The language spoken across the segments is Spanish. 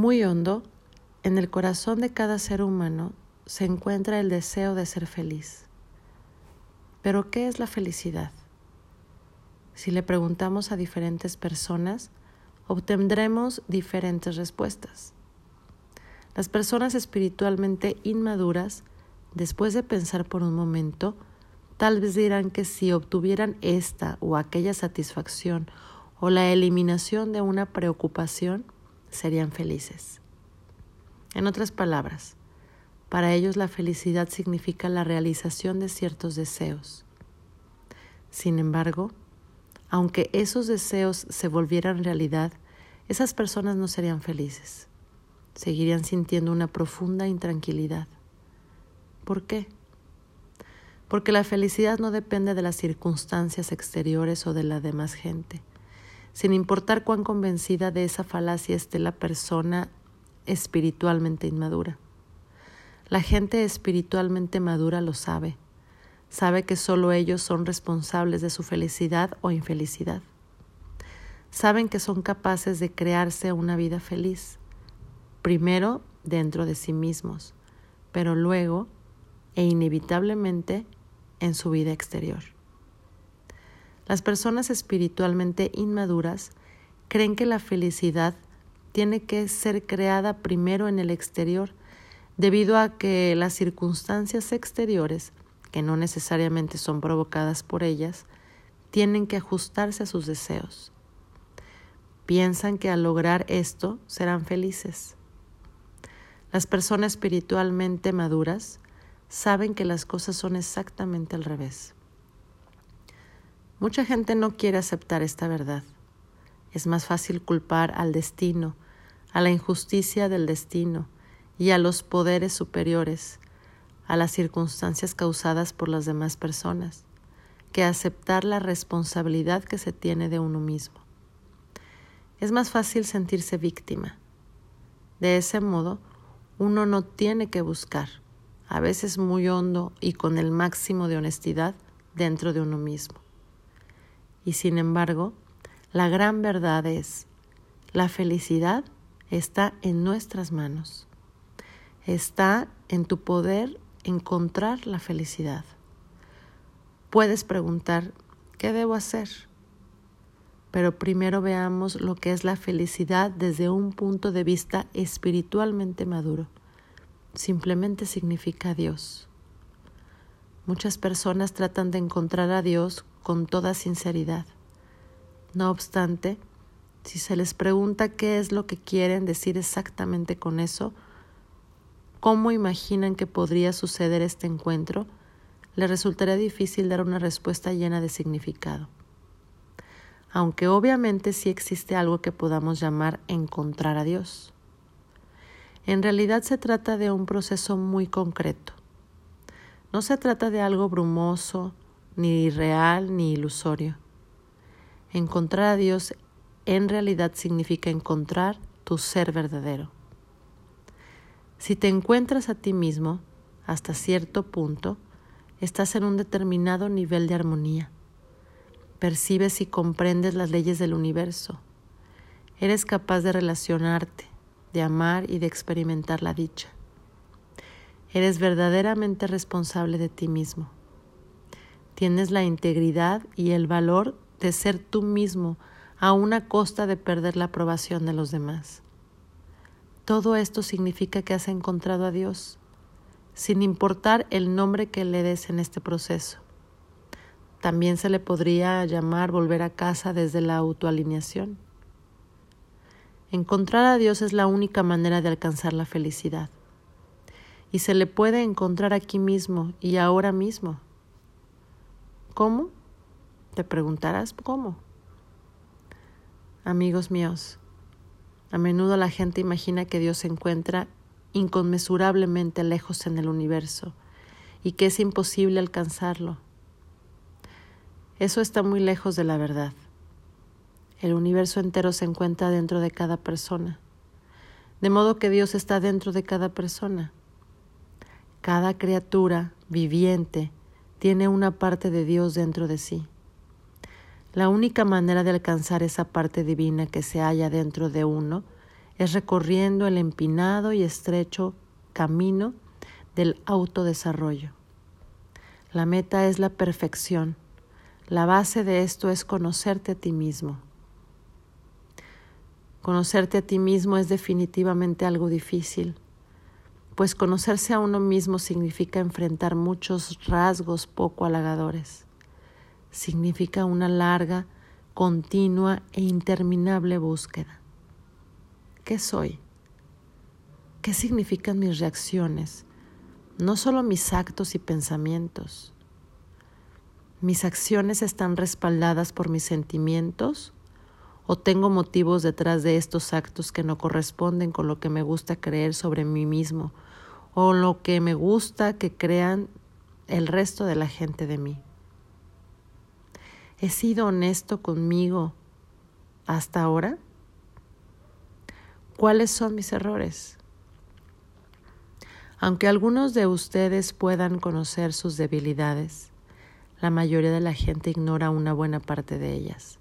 Muy hondo, en el corazón de cada ser humano se encuentra el deseo de ser feliz. Pero ¿qué es la felicidad? Si le preguntamos a diferentes personas, obtendremos diferentes respuestas. Las personas espiritualmente inmaduras, después de pensar por un momento, tal vez dirán que si obtuvieran esta o aquella satisfacción o la eliminación de una preocupación, serían felices. En otras palabras, para ellos la felicidad significa la realización de ciertos deseos. Sin embargo, aunque esos deseos se volvieran realidad, esas personas no serían felices. Seguirían sintiendo una profunda intranquilidad. ¿Por qué? Porque la felicidad no depende de las circunstancias exteriores o de la demás gente. Sin importar cuán convencida de esa falacia esté la persona espiritualmente inmadura. La gente espiritualmente madura lo sabe. Sabe que solo ellos son responsables de su felicidad o infelicidad. Saben que son capaces de crearse una vida feliz, primero dentro de sí mismos, pero luego e inevitablemente en su vida exterior. Las personas espiritualmente inmaduras creen que la felicidad tiene que ser creada primero en el exterior debido a que las circunstancias exteriores, que no necesariamente son provocadas por ellas, tienen que ajustarse a sus deseos. Piensan que al lograr esto serán felices. Las personas espiritualmente maduras saben que las cosas son exactamente al revés. Mucha gente no quiere aceptar esta verdad. Es más fácil culpar al destino, a la injusticia del destino, y a los poderes superiores, a las circunstancias causadas por las demás personas, que aceptar la responsabilidad que se tiene de uno mismo. Es más fácil sentirse víctima. De ese modo, uno no tiene que buscar, a veces muy hondo y con el máximo de honestidad, dentro de uno mismo. Y sin embargo, la gran verdad es, la felicidad está en nuestras manos. Está en tu poder encontrar la felicidad. Puedes preguntar, ¿qué debo hacer? Pero primero veamos lo que es la felicidad desde un punto de vista espiritualmente maduro. Simplemente significa Dios. Muchas personas tratan de encontrar a Dios con toda sinceridad. No obstante, si se les pregunta qué es lo que quieren decir exactamente con eso, cómo imaginan que podría suceder este encuentro, le resultaría difícil dar una respuesta llena de significado. Aunque obviamente sí existe algo que podamos llamar encontrar a Dios. En realidad se trata de un proceso muy concreto. No se trata de algo brumoso, ni irreal, ni ilusorio. Encontrar a Dios en realidad significa encontrar tu ser verdadero. Si te encuentras a ti mismo, hasta cierto punto, estás en un determinado nivel de armonía. Percibes y comprendes las leyes del universo. Eres capaz de relacionarte, de amar y de experimentar la dicha. Eres verdaderamente responsable de ti mismo. Tienes la integridad y el valor de ser tú mismo a una costa de perder la aprobación de los demás. Todo esto significa que has encontrado a Dios, sin importar el nombre que le des en este proceso. También se le podría llamar volver a casa desde la autoalineación. Encontrar a Dios es la única manera de alcanzar la felicidad. Y se le puede encontrar aquí mismo y ahora mismo. ¿Cómo? Te preguntarás cómo. Amigos míos, a menudo la gente imagina que Dios se encuentra inconmensurablemente lejos en el universo y que es imposible alcanzarlo. Eso está muy lejos de la verdad. El universo entero se encuentra dentro de cada persona, de modo que Dios está dentro de cada persona. Cada criatura viviente tiene una parte de Dios dentro de sí. La única manera de alcanzar esa parte divina que se halla dentro de uno es recorriendo el empinado y estrecho camino del autodesarrollo. La meta es la perfección. La base de esto es conocerte a ti mismo. Conocerte a ti mismo es definitivamente algo difícil, pues conocerse a uno mismo significa enfrentar muchos rasgos poco halagadores. Significa una larga, continua e interminable búsqueda. ¿Qué soy? ¿Qué significan mis reacciones? No solo mis actos y pensamientos. ¿Mis acciones están respaldadas por mis sentimientos? ¿O tengo motivos detrás de estos actos que no corresponden con lo que me gusta creer sobre mí mismo o lo que me gusta que crean el resto de la gente de mí? ¿He sido honesto conmigo hasta ahora? ¿Cuáles son mis errores? Aunque algunos de ustedes puedan conocer sus debilidades, la mayoría de la gente ignora una buena parte de ellas,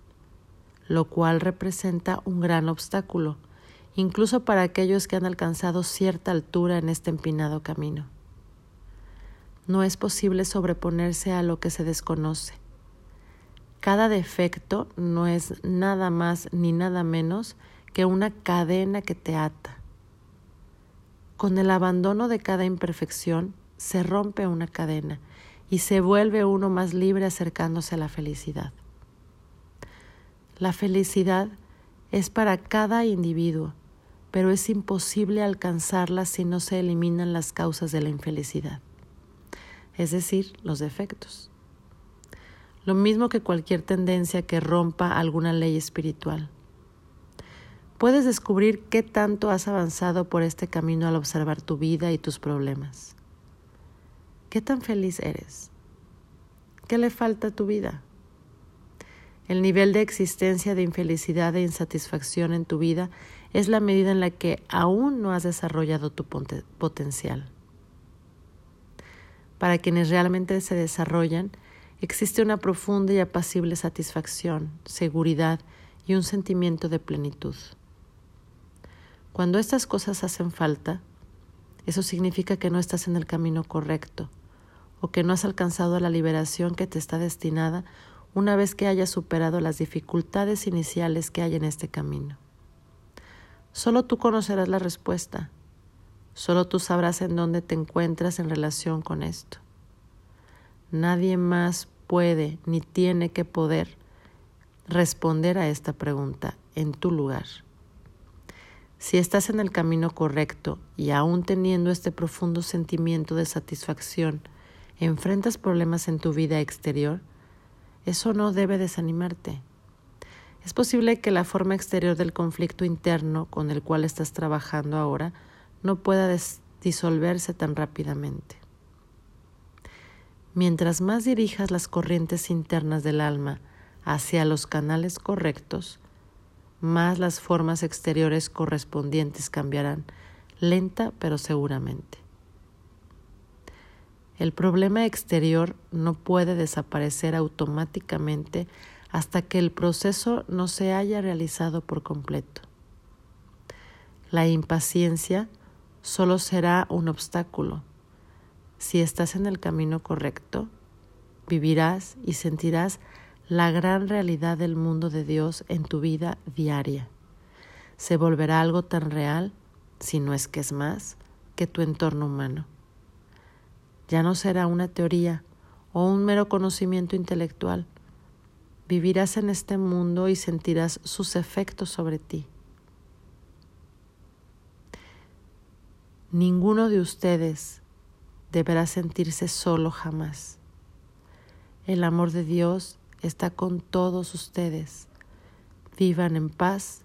lo cual representa un gran obstáculo, incluso para aquellos que han alcanzado cierta altura en este empinado camino. No es posible sobreponerse a lo que se desconoce. Cada defecto no es nada más ni nada menos que una cadena que te ata. Con el abandono de cada imperfección se rompe una cadena y se vuelve uno más libre acercándose a la felicidad. La felicidad es para cada individuo, pero es imposible alcanzarla si no se eliminan las causas de la infelicidad, es decir, los defectos. Lo mismo que cualquier tendencia que rompa alguna ley espiritual puedes descubrir qué tanto has avanzado por este camino al observar tu vida y tus problemas. ¿Qué tan feliz eres? ¿Qué le falta a tu vida? El nivel de existencia de infelicidad e insatisfacción en tu vida es la medida en la que aún no has desarrollado tu potencial. Para quienes realmente se desarrollan, existe una profunda y apacible satisfacción, seguridad y un sentimiento de plenitud. Cuando estas cosas hacen falta, eso significa que no estás en el camino correcto o que no has alcanzado la liberación que te está destinada una vez que hayas superado las dificultades iniciales que hay en este camino. Solo tú conocerás la respuesta, solo tú sabrás en dónde te encuentras en relación con esto. Nadie más puede ni tiene que poder responder a esta pregunta en tu lugar. Si estás en el camino correcto y aún teniendo este profundo sentimiento de satisfacción, enfrentas problemas en tu vida exterior, eso no debe desanimarte. Es posible que la forma exterior del conflicto interno con el cual estás trabajando ahora no pueda disolverse tan rápidamente. Mientras más dirijas las corrientes internas del alma hacia los canales correctos, más las formas exteriores correspondientes cambiarán, lenta pero seguramente. El problema exterior no puede desaparecer automáticamente hasta que el proceso no se haya realizado por completo. La impaciencia solo será un obstáculo. Si estás en el camino correcto, vivirás y sentirás la gran realidad del mundo de Dios en tu vida diaria. Se volverá algo tan real, si no es que es más, que tu entorno humano. Ya no será una teoría o un mero conocimiento intelectual. Vivirás en este mundo y sentirás sus efectos sobre ti. Ninguno de ustedes deberá sentirse solo jamás. El amor de Dios está con todos ustedes. Vivan en paz,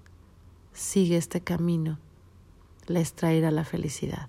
sigue este camino, les traerá la felicidad.